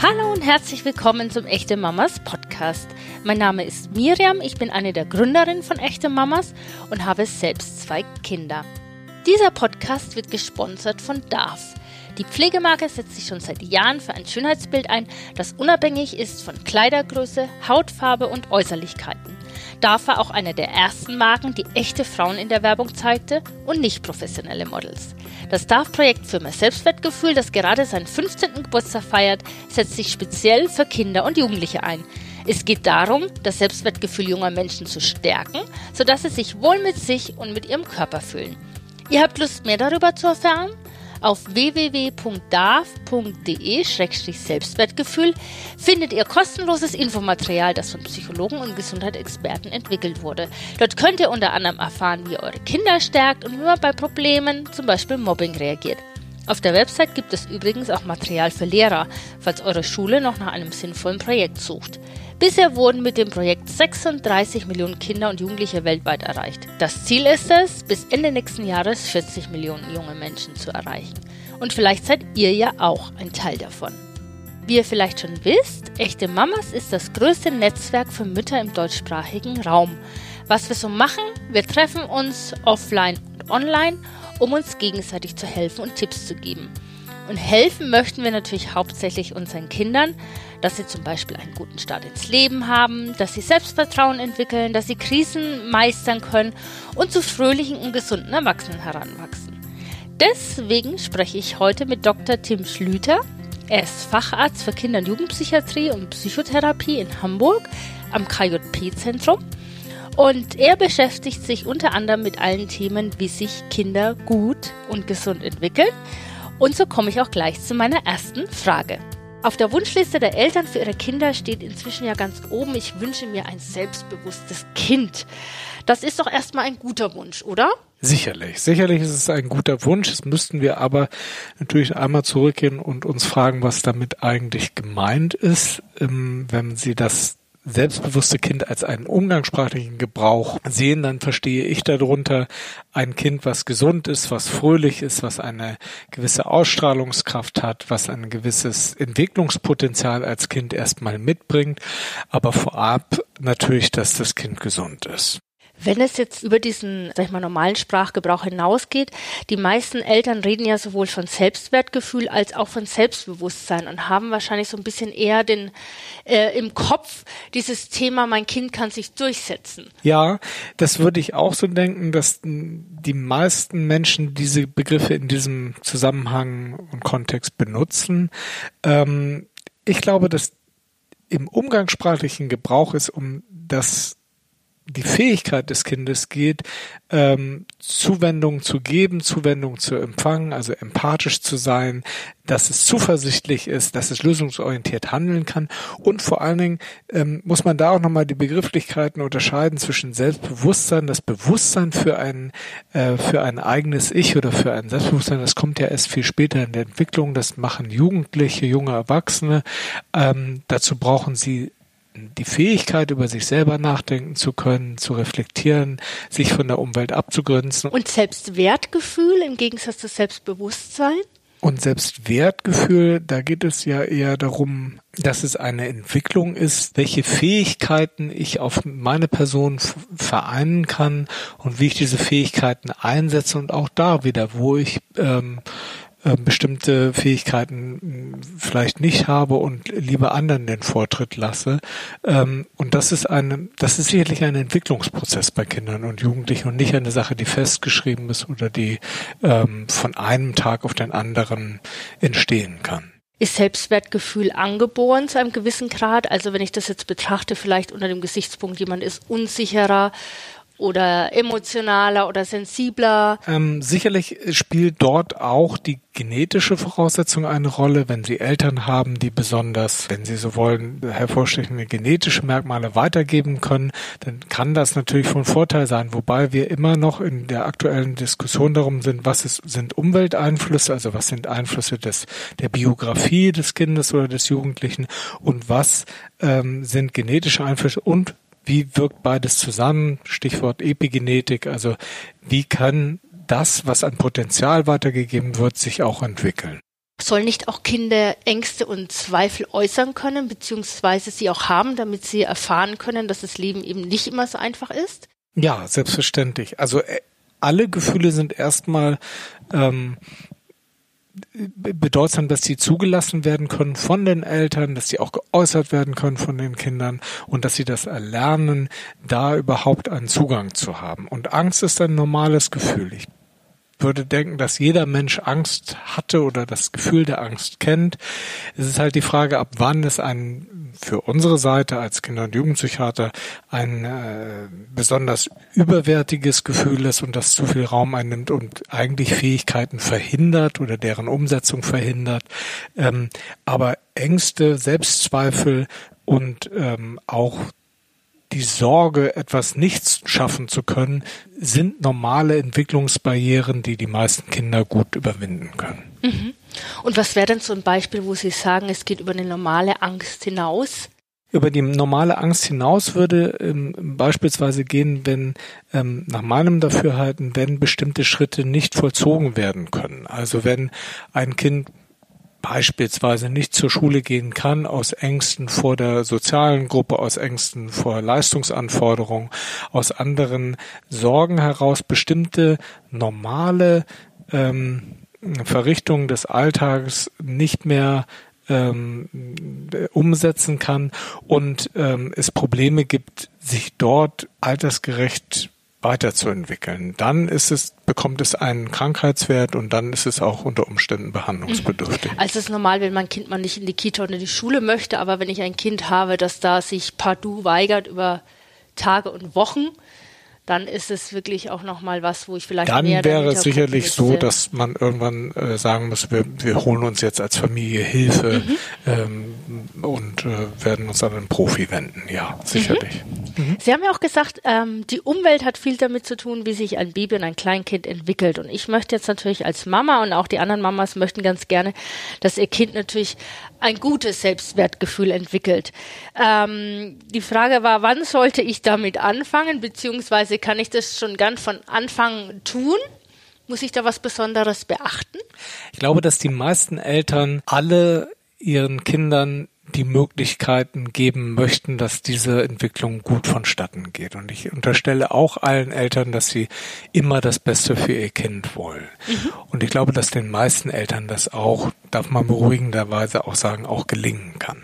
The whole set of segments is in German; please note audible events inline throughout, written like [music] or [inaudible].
Hallo und herzlich willkommen zum Echte Mamas Podcast. Mein Name ist Miriam, ich bin eine der Gründerinnen von Echte Mamas und habe selbst zwei Kinder. Dieser Podcast wird gesponsert von DARF. Die Pflegemarke setzt sich schon seit Jahren für ein Schönheitsbild ein, das unabhängig ist von Kleidergröße, Hautfarbe und Äußerlichkeiten. DARF war auch eine der ersten Marken, die echte Frauen in der Werbung zeigte und nicht professionelle Models. Das DARF-Projekt für mehr Selbstwertgefühl, das gerade seinen 15. Geburtstag feiert, setzt sich speziell für Kinder und Jugendliche ein. Es geht darum, das Selbstwertgefühl junger Menschen zu stärken, sodass sie sich wohl mit sich und mit ihrem Körper fühlen. Ihr habt Lust, mehr darüber zu erfahren? Auf www.darf.de-selbstwertgefühl findet ihr kostenloses Infomaterial, das von Psychologen und Gesundheitsexperten entwickelt wurde. Dort könnt ihr unter anderem erfahren, wie ihr eure Kinder stärkt und wie man bei Problemen, zum Beispiel Mobbing, reagiert. Auf der Website gibt es übrigens auch Material für Lehrer, falls eure Schule noch nach einem sinnvollen Projekt sucht. Bisher wurden mit dem Projekt 36 Millionen Kinder und Jugendliche weltweit erreicht. Das Ziel ist es, bis Ende nächsten Jahres 40 Millionen junge Menschen zu erreichen. Und vielleicht seid ihr ja auch ein Teil davon. Wie ihr vielleicht schon wisst, Echte Mamas ist das größte Netzwerk für Mütter im deutschsprachigen Raum. Was wir so machen, wir treffen uns offline und online um uns gegenseitig zu helfen und Tipps zu geben. Und helfen möchten wir natürlich hauptsächlich unseren Kindern, dass sie zum Beispiel einen guten Start ins Leben haben, dass sie Selbstvertrauen entwickeln, dass sie Krisen meistern können und zu fröhlichen und gesunden Erwachsenen heranwachsen. Deswegen spreche ich heute mit Dr. Tim Schlüter. Er ist Facharzt für Kinder- und Jugendpsychiatrie und Psychotherapie in Hamburg am KJP-Zentrum und er beschäftigt sich unter anderem mit allen Themen, wie sich Kinder gut und gesund entwickeln. Und so komme ich auch gleich zu meiner ersten Frage. Auf der Wunschliste der Eltern für ihre Kinder steht inzwischen ja ganz oben, ich wünsche mir ein selbstbewusstes Kind. Das ist doch erstmal ein guter Wunsch, oder? Sicherlich, sicherlich ist es ein guter Wunsch. Es müssten wir aber natürlich einmal zurückgehen und uns fragen, was damit eigentlich gemeint ist, ähm, wenn Sie das selbstbewusste Kind als einen umgangssprachlichen Gebrauch sehen, dann verstehe ich darunter ein Kind, was gesund ist, was fröhlich ist, was eine gewisse Ausstrahlungskraft hat, was ein gewisses Entwicklungspotenzial als Kind erstmal mitbringt, aber vorab natürlich, dass das Kind gesund ist. Wenn es jetzt über diesen, sag ich mal, normalen Sprachgebrauch hinausgeht, die meisten Eltern reden ja sowohl von Selbstwertgefühl als auch von Selbstbewusstsein und haben wahrscheinlich so ein bisschen eher den äh, im Kopf dieses Thema, mein Kind kann sich durchsetzen. Ja, das würde ich auch so denken, dass die meisten Menschen diese Begriffe in diesem Zusammenhang und Kontext benutzen. Ähm, ich glaube, dass im umgangssprachlichen Gebrauch ist, um das die Fähigkeit des Kindes geht, ähm, Zuwendung zu geben, Zuwendung zu empfangen, also empathisch zu sein, dass es zuversichtlich ist, dass es lösungsorientiert handeln kann. Und vor allen Dingen ähm, muss man da auch nochmal die Begrifflichkeiten unterscheiden zwischen Selbstbewusstsein, das Bewusstsein für ein äh, für ein eigenes Ich oder für ein Selbstbewusstsein, das kommt ja erst viel später in der Entwicklung, das machen Jugendliche, junge Erwachsene, ähm, dazu brauchen sie die Fähigkeit, über sich selber nachdenken zu können, zu reflektieren, sich von der Umwelt abzugrenzen. Und Selbstwertgefühl im Gegensatz zu Selbstbewusstsein? Und Selbstwertgefühl, da geht es ja eher darum, dass es eine Entwicklung ist, welche Fähigkeiten ich auf meine Person vereinen kann und wie ich diese Fähigkeiten einsetze und auch da wieder, wo ich ähm, äh, bestimmte Fähigkeiten hm, vielleicht nicht habe und lieber anderen den Vortritt lasse. Ähm, und das ist eine, das ist sicherlich ein Entwicklungsprozess bei Kindern und Jugendlichen und nicht eine Sache, die festgeschrieben ist oder die ähm, von einem Tag auf den anderen entstehen kann ist Selbstwertgefühl angeboren zu einem gewissen Grad? Also wenn ich das jetzt betrachte, vielleicht unter dem Gesichtspunkt, jemand ist unsicherer oder emotionaler oder sensibler? Ähm, sicherlich spielt dort auch die genetische Voraussetzung eine Rolle, wenn Sie Eltern haben, die besonders, wenn Sie so wollen, hervorstechende genetische Merkmale weitergeben können, dann kann das natürlich von Vorteil sein, wobei wir immer noch in der aktuellen Diskussion darum sind, was ist, sind Umwelteinflüsse, also was sind Einflüsse des, der Biografie des Kindes oder des Jugendlichen und was ähm, sind genetische Einflüsse und wie wirkt beides zusammen? Stichwort Epigenetik. Also wie kann das, was an Potenzial weitergegeben wird, sich auch entwickeln? Sollen nicht auch Kinder Ängste und Zweifel äußern können, beziehungsweise sie auch haben, damit sie erfahren können, dass das Leben eben nicht immer so einfach ist? Ja, selbstverständlich. Also äh, alle Gefühle sind erstmal ähm, bedeutsam, dass sie zugelassen werden können von den Eltern, dass sie auch geäußert werden können von den Kindern und dass sie das erlernen, da überhaupt einen Zugang zu haben. Und Angst ist ein normales Gefühl. Ich würde denken, dass jeder Mensch Angst hatte oder das Gefühl der Angst kennt. Es ist halt die Frage, ab wann es ein für unsere Seite als Kinder- und Jugendpsychiater ein äh, besonders überwertiges Gefühl ist und das zu viel Raum einnimmt und eigentlich Fähigkeiten verhindert oder deren Umsetzung verhindert. Ähm, aber Ängste, Selbstzweifel und ähm, auch die Sorge, etwas nicht schaffen zu können, sind normale Entwicklungsbarrieren, die die meisten Kinder gut überwinden können. Mhm. Und was wäre denn so ein Beispiel, wo Sie sagen, es geht über eine normale Angst hinaus? Über die normale Angst hinaus würde ähm, beispielsweise gehen, wenn ähm, nach meinem Dafürhalten, wenn bestimmte Schritte nicht vollzogen werden können. Also wenn ein Kind beispielsweise nicht zur Schule gehen kann, aus Ängsten vor der sozialen Gruppe, aus Ängsten vor Leistungsanforderungen, aus anderen Sorgen heraus bestimmte normale ähm, Verrichtungen des Alltags nicht mehr ähm, umsetzen kann. Und ähm, es Probleme gibt, sich dort altersgerecht weiterzuentwickeln. Dann ist es, bekommt es einen Krankheitswert und dann ist es auch unter Umständen behandlungsbedürftig. Also es ist normal, wenn mein Kind mal nicht in die Kita oder in die Schule möchte, aber wenn ich ein Kind habe, das da sich partout weigert über Tage und Wochen, dann ist es wirklich auch nochmal was, wo ich vielleicht dann wäre es sicherlich so, dass man irgendwann äh, sagen muss, wir, wir holen uns jetzt als Familie Hilfe mhm. ähm, und äh, werden uns an einen Profi wenden. Ja, sicherlich. Mhm. Mhm. Sie haben ja auch gesagt, ähm, die Umwelt hat viel damit zu tun, wie sich ein Baby und ein Kleinkind entwickelt. Und ich möchte jetzt natürlich als Mama und auch die anderen Mamas möchten ganz gerne, dass ihr Kind natürlich ein gutes Selbstwertgefühl entwickelt. Ähm, die Frage war, wann sollte ich damit anfangen, beziehungsweise kann ich das schon ganz von Anfang tun? Muss ich da was Besonderes beachten? Ich glaube, dass die meisten Eltern alle ihren Kindern die Möglichkeiten geben möchten, dass diese Entwicklung gut vonstatten geht. Und ich unterstelle auch allen Eltern, dass sie immer das Beste für ihr Kind wollen. Mhm. Und ich glaube, dass den meisten Eltern das auch, darf man beruhigenderweise auch sagen, auch gelingen kann.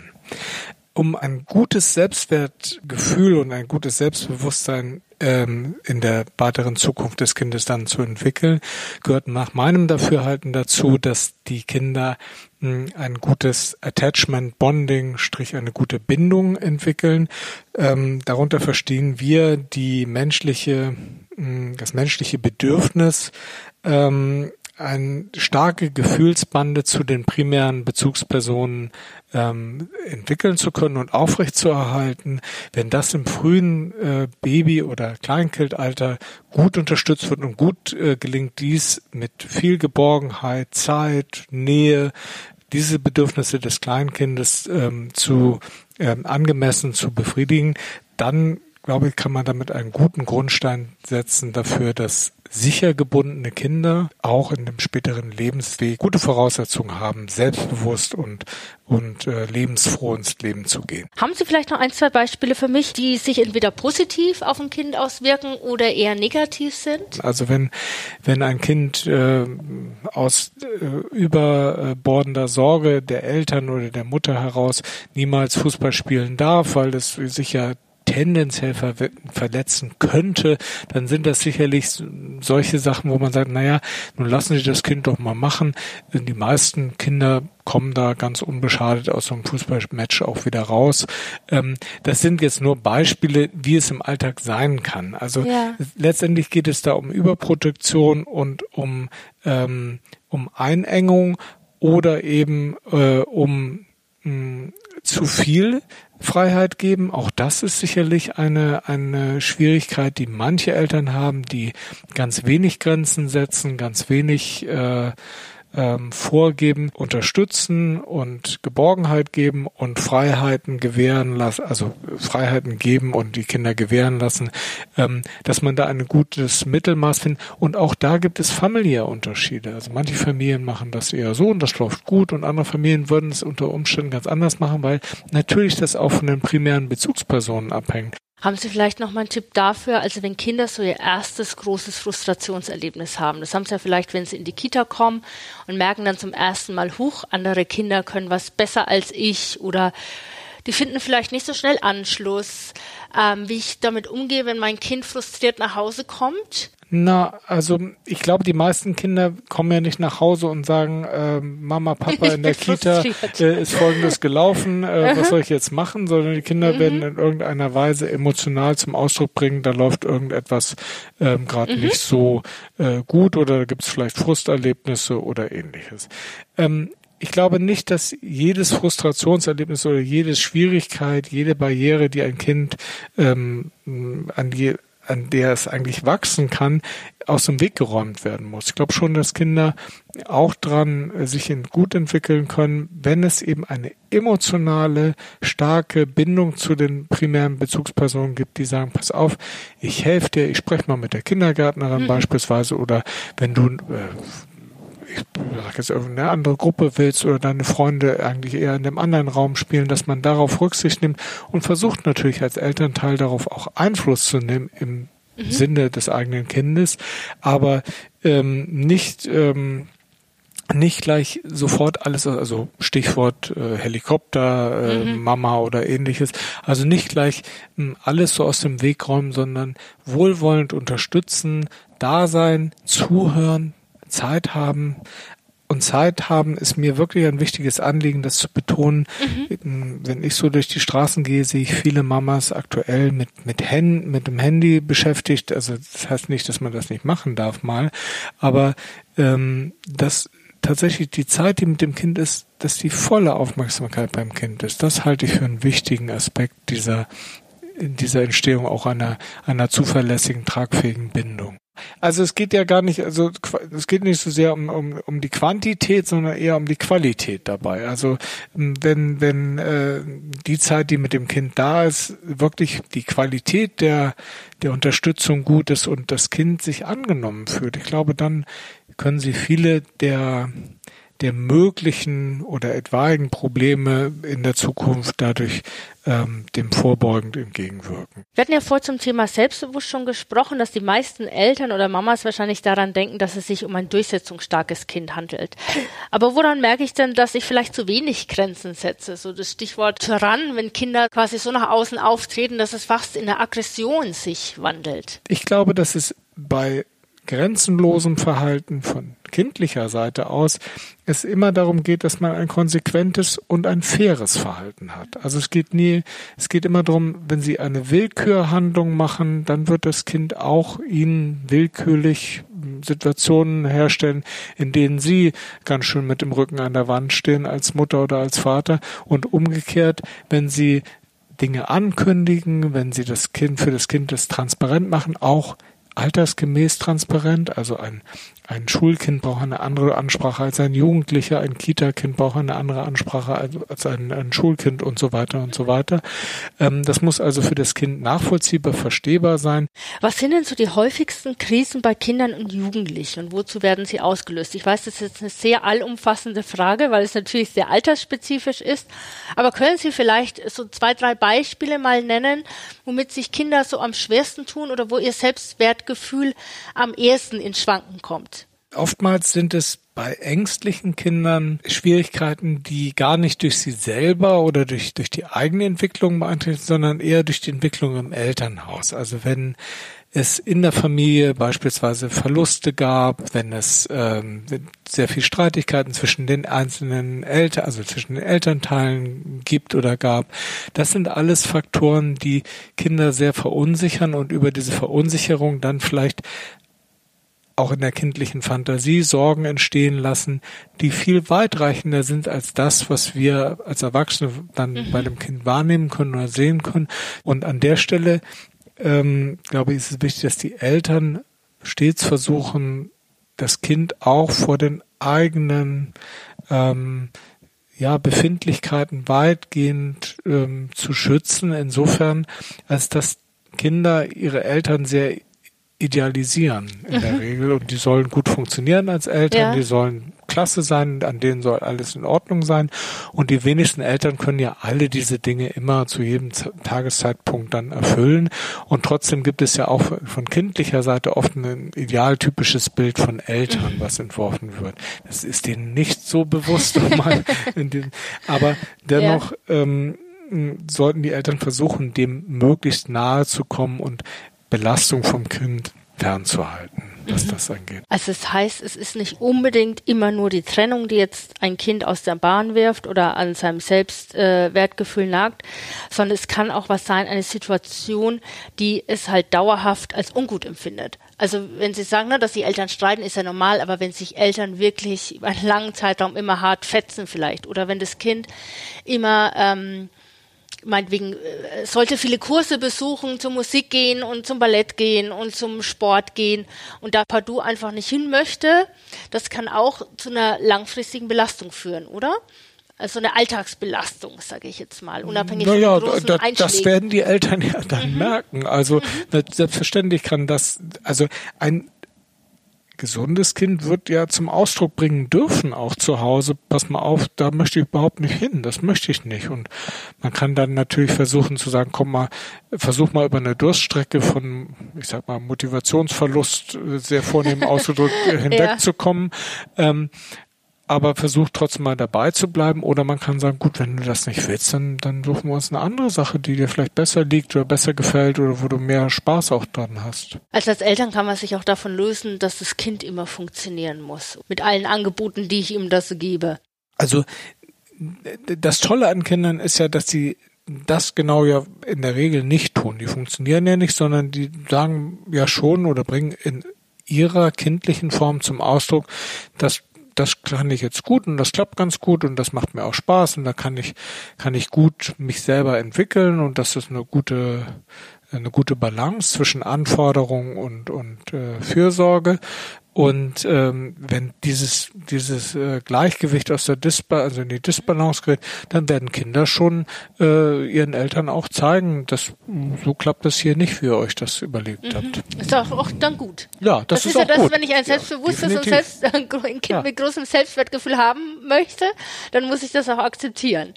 Um ein gutes Selbstwertgefühl und ein gutes Selbstbewusstsein ähm, in der weiteren Zukunft des Kindes dann zu entwickeln, gehört nach meinem Dafürhalten dazu, dass die Kinder mh, ein gutes Attachment, Bonding, Strich eine gute Bindung entwickeln. Ähm, darunter verstehen wir die menschliche, mh, das menschliche Bedürfnis, ähm, eine starke Gefühlsbande zu den primären Bezugspersonen ähm, entwickeln zu können und aufrechtzuerhalten. Wenn das im frühen äh, Baby- oder Kleinkindalter gut unterstützt wird und gut äh, gelingt dies mit viel Geborgenheit, Zeit, Nähe, diese Bedürfnisse des Kleinkindes ähm, zu ähm, angemessen zu befriedigen, dann glaube ich, kann man damit einen guten Grundstein setzen dafür, dass sicher gebundene Kinder auch in dem späteren Lebensweg gute Voraussetzungen haben, selbstbewusst und und äh, lebensfroh ins Leben zu gehen. Haben Sie vielleicht noch ein, zwei Beispiele für mich, die sich entweder positiv auf ein Kind auswirken oder eher negativ sind? Also wenn wenn ein Kind äh, aus äh, überbordender Sorge der Eltern oder der Mutter heraus niemals Fußball spielen darf, weil es sicher tendenziell ver verletzen könnte, dann sind das sicherlich solche Sachen, wo man sagt, naja, nun lassen Sie das Kind doch mal machen. Die meisten Kinder kommen da ganz unbeschadet aus so einem Fußballmatch auch wieder raus. Ähm, das sind jetzt nur Beispiele, wie es im Alltag sein kann. Also ja. letztendlich geht es da um Überprotektion und um, ähm, um Einengung oder eben äh, um mh, zu viel Freiheit geben. Auch das ist sicherlich eine, eine Schwierigkeit, die manche Eltern haben, die ganz wenig Grenzen setzen, ganz wenig äh, ähm, vorgeben, unterstützen und Geborgenheit geben und Freiheiten gewähren lassen, also Freiheiten geben und die Kinder gewähren lassen, ähm, dass man da ein gutes Mittelmaß findet. Und auch da gibt es familiäre Unterschiede. Also manche Familien machen das eher so und das läuft gut und andere Familien würden es unter Umständen ganz anders machen, weil natürlich das auch von den primären Bezugspersonen abhängt. Haben Sie vielleicht noch mal einen Tipp dafür, also wenn Kinder so ihr erstes großes Frustrationserlebnis haben, das haben sie ja vielleicht, wenn sie in die Kita kommen und merken dann zum ersten Mal, huch, andere Kinder können was besser als ich. Oder die finden vielleicht nicht so schnell Anschluss, ähm, wie ich damit umgehe, wenn mein Kind frustriert nach Hause kommt. Na, also ich glaube, die meisten Kinder kommen ja nicht nach Hause und sagen, äh, Mama, Papa in der [laughs] Kita äh, ist Folgendes gelaufen, äh, was soll ich jetzt machen, sondern die Kinder mhm. werden in irgendeiner Weise emotional zum Ausdruck bringen, da läuft irgendetwas ähm, gerade mhm. nicht so äh, gut oder da gibt es vielleicht Frusterlebnisse oder ähnliches. Ähm, ich glaube nicht, dass jedes Frustrationserlebnis oder jede Schwierigkeit, jede Barriere, die ein Kind ähm, an die an der es eigentlich wachsen kann, aus dem Weg geräumt werden muss. Ich glaube schon, dass Kinder auch dran äh, sich gut entwickeln können, wenn es eben eine emotionale, starke Bindung zu den primären Bezugspersonen gibt, die sagen, pass auf, ich helfe dir, ich spreche mal mit der Kindergärtnerin mhm. beispielsweise oder wenn du äh, sag jetzt irgendeine andere Gruppe willst oder deine Freunde eigentlich eher in einem anderen Raum spielen, dass man darauf Rücksicht nimmt und versucht natürlich als Elternteil darauf auch Einfluss zu nehmen im mhm. Sinne des eigenen Kindes, aber ähm, nicht ähm, nicht gleich sofort alles, also Stichwort äh, Helikopter, äh, mhm. Mama oder ähnliches, also nicht gleich äh, alles so aus dem Weg räumen, sondern wohlwollend unterstützen, da sein, zuhören, Zeit haben. Und Zeit haben ist mir wirklich ein wichtiges Anliegen, das zu betonen. Mhm. Wenn ich so durch die Straßen gehe, sehe ich viele Mamas aktuell mit, mit, Hand, mit dem Handy beschäftigt. Also das heißt nicht, dass man das nicht machen darf mal, aber ähm, dass tatsächlich die Zeit, die mit dem Kind ist, dass die volle Aufmerksamkeit beim Kind ist. Das halte ich für einen wichtigen Aspekt dieser, dieser Entstehung auch einer, einer zuverlässigen, tragfähigen Bindung. Also es geht ja gar nicht, also es geht nicht so sehr um, um, um die Quantität, sondern eher um die Qualität dabei. Also wenn, wenn äh, die Zeit, die mit dem Kind da ist, wirklich die Qualität der, der Unterstützung gut ist und das Kind sich angenommen fühlt, ich glaube, dann können sie viele der der möglichen oder etwaigen Probleme in der Zukunft dadurch ähm, dem vorbeugend entgegenwirken. Wir hatten ja vor zum Thema Selbstbewusst schon gesprochen, dass die meisten Eltern oder Mamas wahrscheinlich daran denken, dass es sich um ein durchsetzungsstarkes Kind handelt. Aber woran merke ich denn, dass ich vielleicht zu wenig Grenzen setze? So das Stichwort Tyrann, wenn Kinder quasi so nach außen auftreten, dass es fast in der Aggression sich wandelt. Ich glaube, dass es bei grenzenlosem Verhalten von kindlicher Seite aus es immer darum geht, dass man ein konsequentes und ein faires Verhalten hat. Also es geht nie, es geht immer darum, wenn Sie eine Willkürhandlung machen, dann wird das Kind auch Ihnen willkürlich Situationen herstellen, in denen Sie ganz schön mit dem Rücken an der Wand stehen als Mutter oder als Vater und umgekehrt, wenn Sie Dinge ankündigen, wenn Sie das Kind für das Kind das transparent machen, auch altersgemäß transparent. Also ein, ein Schulkind braucht eine andere Ansprache als ein Jugendlicher, ein Kita-Kind braucht eine andere Ansprache als ein, ein Schulkind und so weiter und so weiter. Ähm, das muss also für das Kind nachvollziehbar, verstehbar sein. Was sind denn so die häufigsten Krisen bei Kindern und Jugendlichen und wozu werden sie ausgelöst? Ich weiß, das ist jetzt eine sehr allumfassende Frage, weil es natürlich sehr altersspezifisch ist. Aber können Sie vielleicht so zwei, drei Beispiele mal nennen, womit sich Kinder so am schwersten tun oder wo ihr Selbstwert Gefühl am ehesten ins Schwanken kommt? Oftmals sind es bei ängstlichen Kindern Schwierigkeiten, die gar nicht durch sie selber oder durch, durch die eigene Entwicklung beeinflussen, sondern eher durch die Entwicklung im Elternhaus. Also wenn es in der Familie beispielsweise Verluste gab, wenn es ähm, sehr viel Streitigkeiten zwischen den einzelnen Eltern, also zwischen den Elternteilen gibt oder gab. Das sind alles Faktoren, die Kinder sehr verunsichern und über diese Verunsicherung dann vielleicht auch in der kindlichen Fantasie Sorgen entstehen lassen, die viel weitreichender sind als das, was wir als Erwachsene dann mhm. bei dem Kind wahrnehmen können oder sehen können. Und an der Stelle ähm, glaube ich, ist es wichtig, dass die Eltern stets versuchen, das Kind auch vor den eigenen ähm, ja, Befindlichkeiten weitgehend ähm, zu schützen, insofern, als dass Kinder ihre Eltern sehr idealisieren in mhm. der Regel und die sollen gut funktionieren als Eltern, ja. die sollen klasse sein, an denen soll alles in Ordnung sein und die wenigsten Eltern können ja alle diese Dinge immer zu jedem Tageszeitpunkt dann erfüllen und trotzdem gibt es ja auch von kindlicher Seite oft ein idealtypisches Bild von Eltern, mhm. was entworfen wird. Das ist denen nicht so bewusst, [laughs] aber dennoch ja. ähm, sollten die Eltern versuchen, dem möglichst nahe zu kommen und Belastung vom Kind fernzuhalten, was mhm. das angeht. Also es das heißt, es ist nicht unbedingt immer nur die Trennung, die jetzt ein Kind aus der Bahn wirft oder an seinem Selbstwertgefühl äh, nagt, sondern es kann auch was sein, eine Situation, die es halt dauerhaft als ungut empfindet. Also wenn Sie sagen, ne, dass die Eltern streiten, ist ja normal, aber wenn sich Eltern wirklich über einen langen Zeitraum immer hart fetzen vielleicht oder wenn das Kind immer ähm, meinetwegen äh, sollte viele Kurse besuchen, zur Musik gehen und zum Ballett gehen und zum Sport gehen und da Pardue einfach nicht hin möchte, das kann auch zu einer langfristigen Belastung führen, oder? Also eine Alltagsbelastung, sage ich jetzt mal, unabhängig naja, von großen da, Das werden die Eltern ja dann mhm. merken. Also mhm. selbstverständlich kann das, also ein gesundes Kind wird ja zum Ausdruck bringen dürfen, auch zu Hause, pass mal auf, da möchte ich überhaupt nicht hin, das möchte ich nicht. Und man kann dann natürlich versuchen zu sagen, komm mal, versuch mal über eine Durststrecke von, ich sag mal, Motivationsverlust äh, sehr vornehm [laughs] ausgedrückt äh, hinwegzukommen. Ja. Ähm, aber versucht trotzdem mal dabei zu bleiben. Oder man kann sagen, gut, wenn du das nicht willst, dann, dann suchen wir uns eine andere Sache, die dir vielleicht besser liegt oder besser gefällt oder wo du mehr Spaß auch dran hast. Also als Eltern kann man sich auch davon lösen, dass das Kind immer funktionieren muss. Mit allen Angeboten, die ich ihm das gebe. Also das Tolle an Kindern ist ja, dass sie das genau ja in der Regel nicht tun. Die funktionieren ja nicht, sondern die sagen ja schon oder bringen in ihrer kindlichen Form zum Ausdruck, dass das kann ich jetzt gut und das klappt ganz gut und das macht mir auch Spaß und da kann ich, kann ich gut mich selber entwickeln und das ist eine gute, eine gute Balance zwischen Anforderung und, und äh, Fürsorge. Und ähm, wenn dieses dieses äh, Gleichgewicht aus der Disba also in die Disbalance gerät, dann werden Kinder schon äh, ihren Eltern auch zeigen, dass so klappt das hier nicht, wie ihr euch das überlegt mhm. habt. Ist auch, auch dann gut. Ja, das, das ist, ist ja das, gut. wenn ich ein selbstbewusstes ja, und selbst, [laughs] ein Kind ja. mit großem Selbstwertgefühl haben möchte, dann muss ich das auch akzeptieren.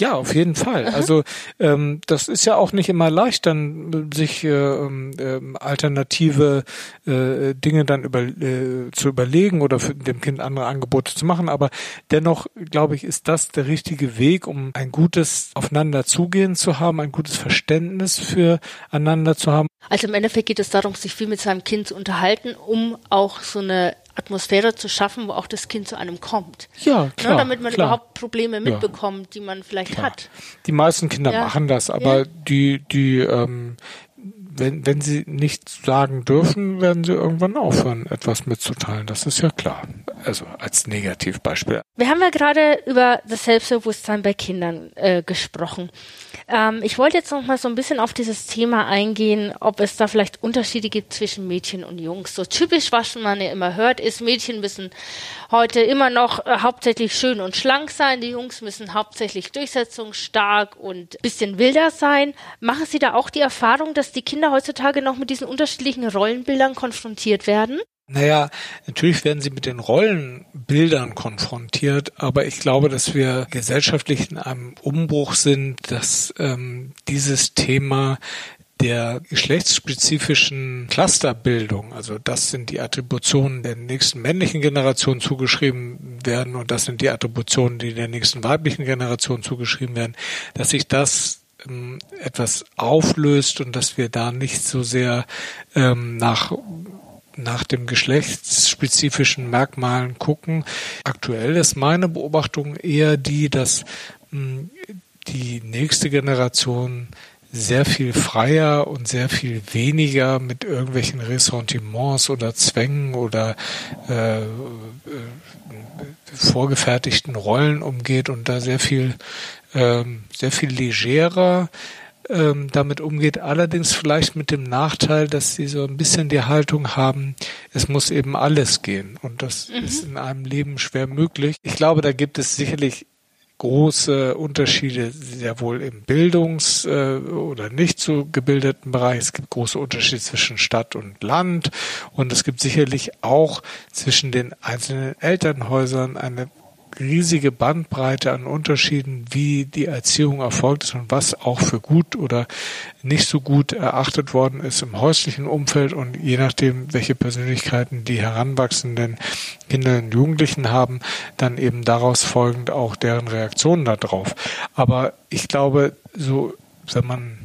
Ja, auf jeden Fall. Also ähm, das ist ja auch nicht immer leicht, dann sich äh, äh, alternative äh, Dinge dann über, äh, zu überlegen oder für dem Kind andere Angebote zu machen. Aber dennoch, glaube ich, ist das der richtige Weg, um ein gutes Aufeinander zugehen zu haben, ein gutes Verständnis füreinander zu haben. Also im Endeffekt geht es darum, sich viel mit seinem Kind zu unterhalten, um auch so eine Atmosphäre zu schaffen, wo auch das Kind zu einem kommt. Ja, ne, klar. Ne, damit man klar. überhaupt Probleme mitbekommt, ja. die man vielleicht klar. hat. Die meisten Kinder ja. machen das, aber ja. die, die, ähm, wenn, wenn sie nichts sagen dürfen, werden sie irgendwann aufhören, etwas mitzuteilen. Das ist ja klar. Also als Negativbeispiel. Wir haben ja gerade über das Selbstbewusstsein bei Kindern äh, gesprochen. Ähm, ich wollte jetzt noch mal so ein bisschen auf dieses Thema eingehen, ob es da vielleicht Unterschiede gibt zwischen Mädchen und Jungs. So typisch, was man ja immer hört, ist, Mädchen müssen heute immer noch äh, hauptsächlich schön und schlank sein, die Jungs müssen hauptsächlich durchsetzungsstark und bisschen wilder sein. Machen Sie da auch die Erfahrung, dass die Kinder heutzutage noch mit diesen unterschiedlichen Rollenbildern konfrontiert werden? Naja, natürlich werden sie mit den Rollenbildern konfrontiert, aber ich glaube, dass wir gesellschaftlich in einem Umbruch sind, dass ähm, dieses Thema der geschlechtsspezifischen Clusterbildung, also das sind die Attributionen der nächsten männlichen Generation zugeschrieben werden und das sind die Attributionen, die der nächsten weiblichen Generation zugeschrieben werden, dass sich das ähm, etwas auflöst und dass wir da nicht so sehr ähm, nach nach dem geschlechtsspezifischen Merkmalen gucken. Aktuell ist meine Beobachtung eher die, dass mh, die nächste Generation sehr viel freier und sehr viel weniger mit irgendwelchen Ressentiments oder Zwängen oder äh, äh, vorgefertigten Rollen umgeht und da sehr viel äh, sehr viel legerer ähm, damit umgeht. Allerdings vielleicht mit dem Nachteil, dass sie so ein bisschen die Haltung haben, es muss eben alles gehen. Und das mhm. ist in einem Leben schwer möglich. Ich glaube, da gibt es sicherlich große Unterschiede sehr wohl im Bildungs- äh, oder nicht so gebildeten Bereich. Es gibt große Unterschiede zwischen Stadt und Land und es gibt sicherlich auch zwischen den einzelnen Elternhäusern eine riesige Bandbreite an Unterschieden, wie die Erziehung erfolgt ist und was auch für gut oder nicht so gut erachtet worden ist im häuslichen Umfeld und je nachdem, welche Persönlichkeiten die heranwachsenden Kinder und Jugendlichen haben, dann eben daraus folgend auch deren Reaktionen darauf. Aber ich glaube, so, wenn man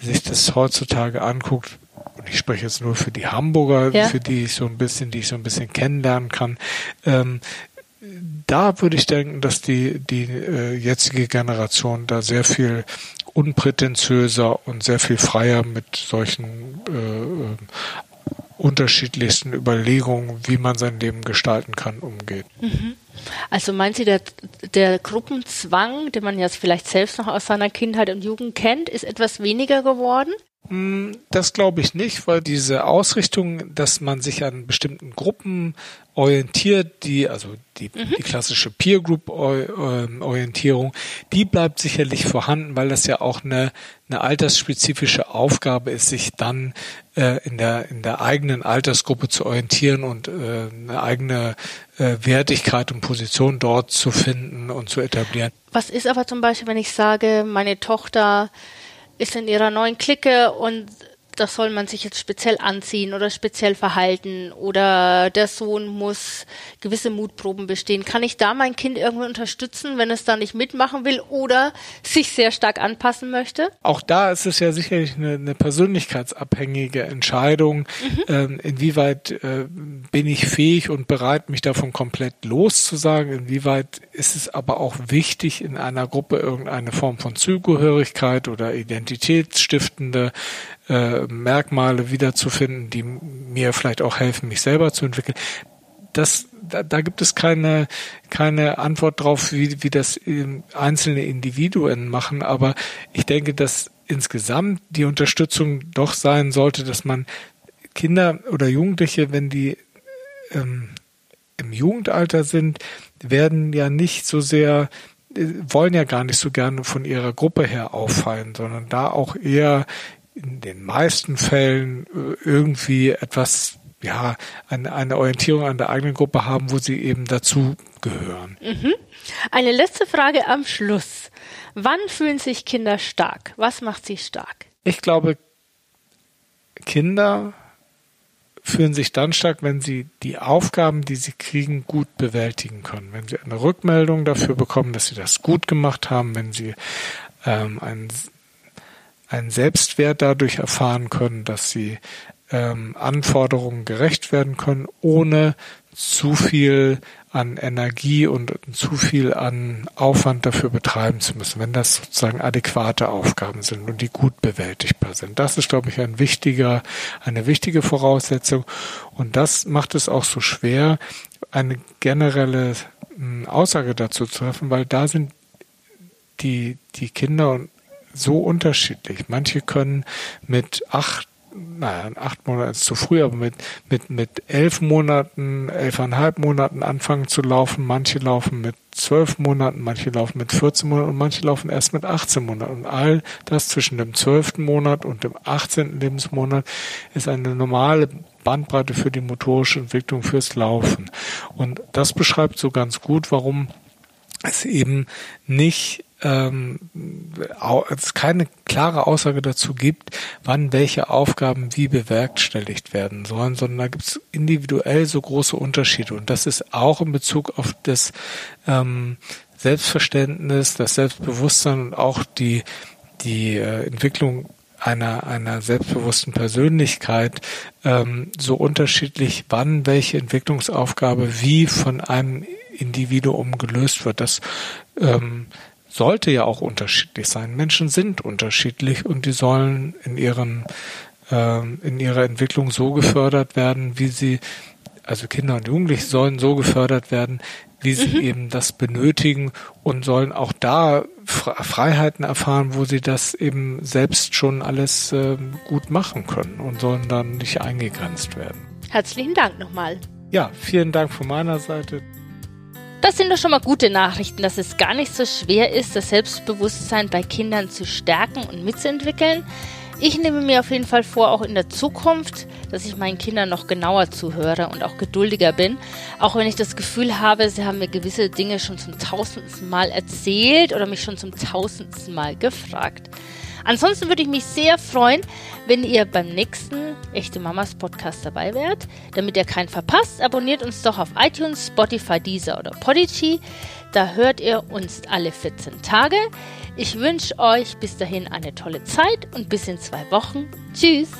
sich das heutzutage anguckt, und ich spreche jetzt nur für die Hamburger, ja. für die ich so ein bisschen, die ich so ein bisschen kennenlernen kann, ähm, da würde ich denken, dass die, die äh, jetzige Generation da sehr viel unprätentiöser und sehr viel freier mit solchen äh, äh, unterschiedlichsten Überlegungen, wie man sein Leben gestalten kann, umgeht. Mhm. Also meint Sie, der, der Gruppenzwang, den man jetzt vielleicht selbst noch aus seiner Kindheit und Jugend kennt, ist etwas weniger geworden? Hm, das glaube ich nicht, weil diese Ausrichtung, dass man sich an bestimmten Gruppen orientiert, die, also die, mhm. die klassische Peer Group ähm, Orientierung, die bleibt sicherlich vorhanden, weil das ja auch eine, eine altersspezifische Aufgabe ist, sich dann äh, in der, in der eigenen Altersgruppe zu orientieren und äh, eine eigene äh, Wertigkeit und Position dort zu finden und zu etablieren. Was ist aber zum Beispiel, wenn ich sage, meine Tochter ist in ihrer neuen Clique und das soll man sich jetzt speziell anziehen oder speziell verhalten oder der Sohn muss gewisse Mutproben bestehen. Kann ich da mein Kind irgendwie unterstützen, wenn es da nicht mitmachen will oder sich sehr stark anpassen möchte? Auch da ist es ja sicherlich eine, eine persönlichkeitsabhängige Entscheidung, mhm. ähm, inwieweit äh, bin ich fähig und bereit, mich davon komplett loszusagen, inwieweit ist es aber auch wichtig, in einer Gruppe irgendeine Form von Zugehörigkeit oder identitätsstiftende äh, Merkmale wiederzufinden, die mir vielleicht auch helfen, mich selber zu entwickeln. Das, da, da gibt es keine, keine Antwort drauf, wie, wie das einzelne Individuen machen. Aber ich denke, dass insgesamt die Unterstützung doch sein sollte, dass man Kinder oder Jugendliche, wenn die ähm, im Jugendalter sind, werden ja nicht so sehr äh, wollen ja gar nicht so gerne von ihrer Gruppe her auffallen, sondern da auch eher in den meisten Fällen äh, irgendwie etwas, ja, eine, eine Orientierung an der eigenen Gruppe haben, wo sie eben dazu gehören. Mhm. Eine letzte Frage am Schluss. Wann fühlen sich Kinder stark? Was macht sie stark? Ich glaube, Kinder fühlen sich dann stark, wenn sie die Aufgaben, die sie kriegen, gut bewältigen können. Wenn sie eine Rückmeldung dafür bekommen, dass sie das gut gemacht haben, wenn sie ähm, ein einen Selbstwert dadurch erfahren können, dass sie ähm, Anforderungen gerecht werden können, ohne zu viel an Energie und zu viel an Aufwand dafür betreiben zu müssen, wenn das sozusagen adäquate Aufgaben sind und die gut bewältigbar sind. Das ist, glaube ich, ein wichtiger, eine wichtige Voraussetzung. Und das macht es auch so schwer, eine generelle hm, Aussage dazu zu treffen, weil da sind die, die Kinder und so unterschiedlich. Manche können mit acht naja, acht Monate ist zu früh, aber mit, mit, mit elf Monaten, elfeinhalb Monaten anfangen zu laufen. Manche laufen mit zwölf Monaten, manche laufen mit 14 Monaten und manche laufen erst mit 18 Monaten. Und all das zwischen dem zwölften Monat und dem 18. Lebensmonat ist eine normale Bandbreite für die motorische Entwicklung fürs Laufen. Und das beschreibt so ganz gut, warum es eben nicht ähm, es keine klare Aussage dazu gibt, wann welche Aufgaben wie bewerkstelligt werden sollen, sondern da gibt es individuell so große Unterschiede. Und das ist auch in Bezug auf das ähm, Selbstverständnis, das Selbstbewusstsein und auch die, die äh, Entwicklung einer, einer selbstbewussten Persönlichkeit ähm, so unterschiedlich, wann welche Entwicklungsaufgabe wie von einem Individuum gelöst wird. Das ähm, sollte ja auch unterschiedlich sein. Menschen sind unterschiedlich und die sollen in ihren äh, in ihrer Entwicklung so gefördert werden, wie sie also Kinder und Jugendliche sollen so gefördert werden, wie sie mhm. eben das benötigen und sollen auch da Freiheiten erfahren, wo sie das eben selbst schon alles äh, gut machen können und sollen dann nicht eingegrenzt werden. Herzlichen Dank nochmal. Ja, vielen Dank von meiner Seite. Das sind doch schon mal gute Nachrichten, dass es gar nicht so schwer ist, das Selbstbewusstsein bei Kindern zu stärken und mitzuentwickeln. Ich nehme mir auf jeden Fall vor, auch in der Zukunft, dass ich meinen Kindern noch genauer zuhöre und auch geduldiger bin. Auch wenn ich das Gefühl habe, sie haben mir gewisse Dinge schon zum tausendsten Mal erzählt oder mich schon zum tausendsten Mal gefragt. Ansonsten würde ich mich sehr freuen, wenn ihr beim nächsten Echte Mamas Podcast dabei wärt. Damit ihr keinen verpasst, abonniert uns doch auf iTunes, Spotify, Deezer oder Podigy. Da hört ihr uns alle 14 Tage. Ich wünsche euch bis dahin eine tolle Zeit und bis in zwei Wochen. Tschüss!